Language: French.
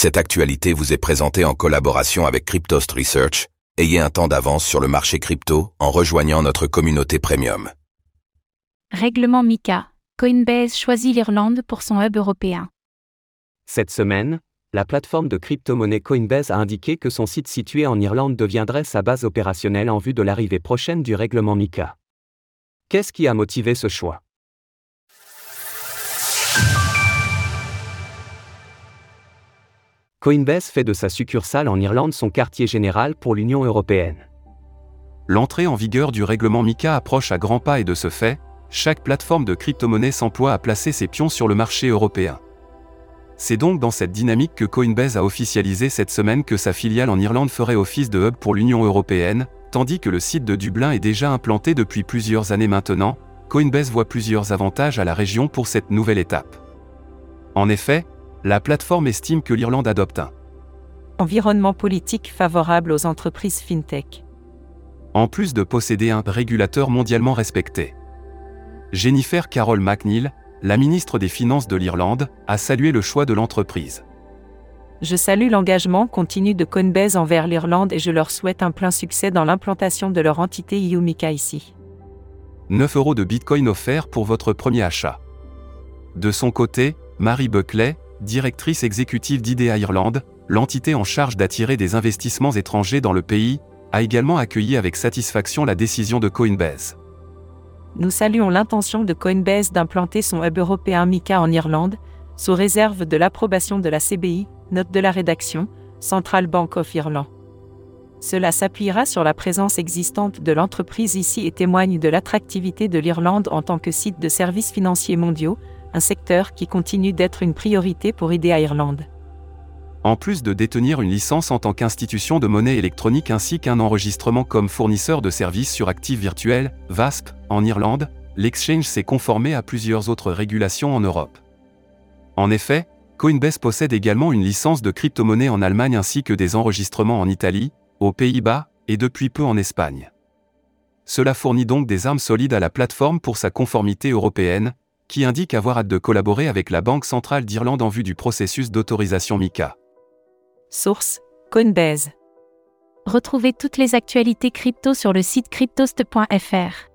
Cette actualité vous est présentée en collaboration avec Cryptost Research. Ayez un temps d'avance sur le marché crypto en rejoignant notre communauté premium. Règlement MICA. Coinbase choisit l'Irlande pour son hub européen. Cette semaine, la plateforme de crypto-monnaie Coinbase a indiqué que son site situé en Irlande deviendrait sa base opérationnelle en vue de l'arrivée prochaine du règlement MICA. Qu'est-ce qui a motivé ce choix? Coinbase fait de sa succursale en Irlande son quartier général pour l'Union européenne. L'entrée en vigueur du règlement MICA approche à grands pas et de ce fait, chaque plateforme de crypto-monnaie s'emploie à placer ses pions sur le marché européen. C'est donc dans cette dynamique que Coinbase a officialisé cette semaine que sa filiale en Irlande ferait office de hub pour l'Union européenne, tandis que le site de Dublin est déjà implanté depuis plusieurs années maintenant, Coinbase voit plusieurs avantages à la région pour cette nouvelle étape. En effet, la plateforme estime que l'Irlande adopte un environnement politique favorable aux entreprises fintech. En plus de posséder un régulateur mondialement respecté. Jennifer Carol McNeil, la ministre des Finances de l'Irlande, a salué le choix de l'entreprise. Je salue l'engagement continu de Coinbase envers l'Irlande et je leur souhaite un plein succès dans l'implantation de leur entité Iumika ici. 9 euros de Bitcoin offerts pour votre premier achat. De son côté, Marie Buckley, directrice exécutive d'IDEA Irlande, l'entité en charge d'attirer des investissements étrangers dans le pays, a également accueilli avec satisfaction la décision de Coinbase. Nous saluons l'intention de Coinbase d'implanter son hub européen MICA en Irlande, sous réserve de l'approbation de la CBI, note de la rédaction, Central Bank of Ireland. Cela s'appuiera sur la présence existante de l'entreprise ici et témoigne de l'attractivité de l'Irlande en tant que site de services financiers mondiaux, un secteur qui continue d'être une priorité pour IDEA Irlande. En plus de détenir une licence en tant qu'institution de monnaie électronique ainsi qu'un enregistrement comme fournisseur de services sur actifs virtuels, VASP, en Irlande, l'exchange s'est conformé à plusieurs autres régulations en Europe. En effet, Coinbase possède également une licence de crypto-monnaie en Allemagne ainsi que des enregistrements en Italie, aux Pays-Bas, et depuis peu en Espagne. Cela fournit donc des armes solides à la plateforme pour sa conformité européenne, qui indique avoir hâte de collaborer avec la Banque centrale d'Irlande en vue du processus d'autorisation MICA. Source Coinbase. Retrouvez toutes les actualités crypto sur le site cryptost.fr.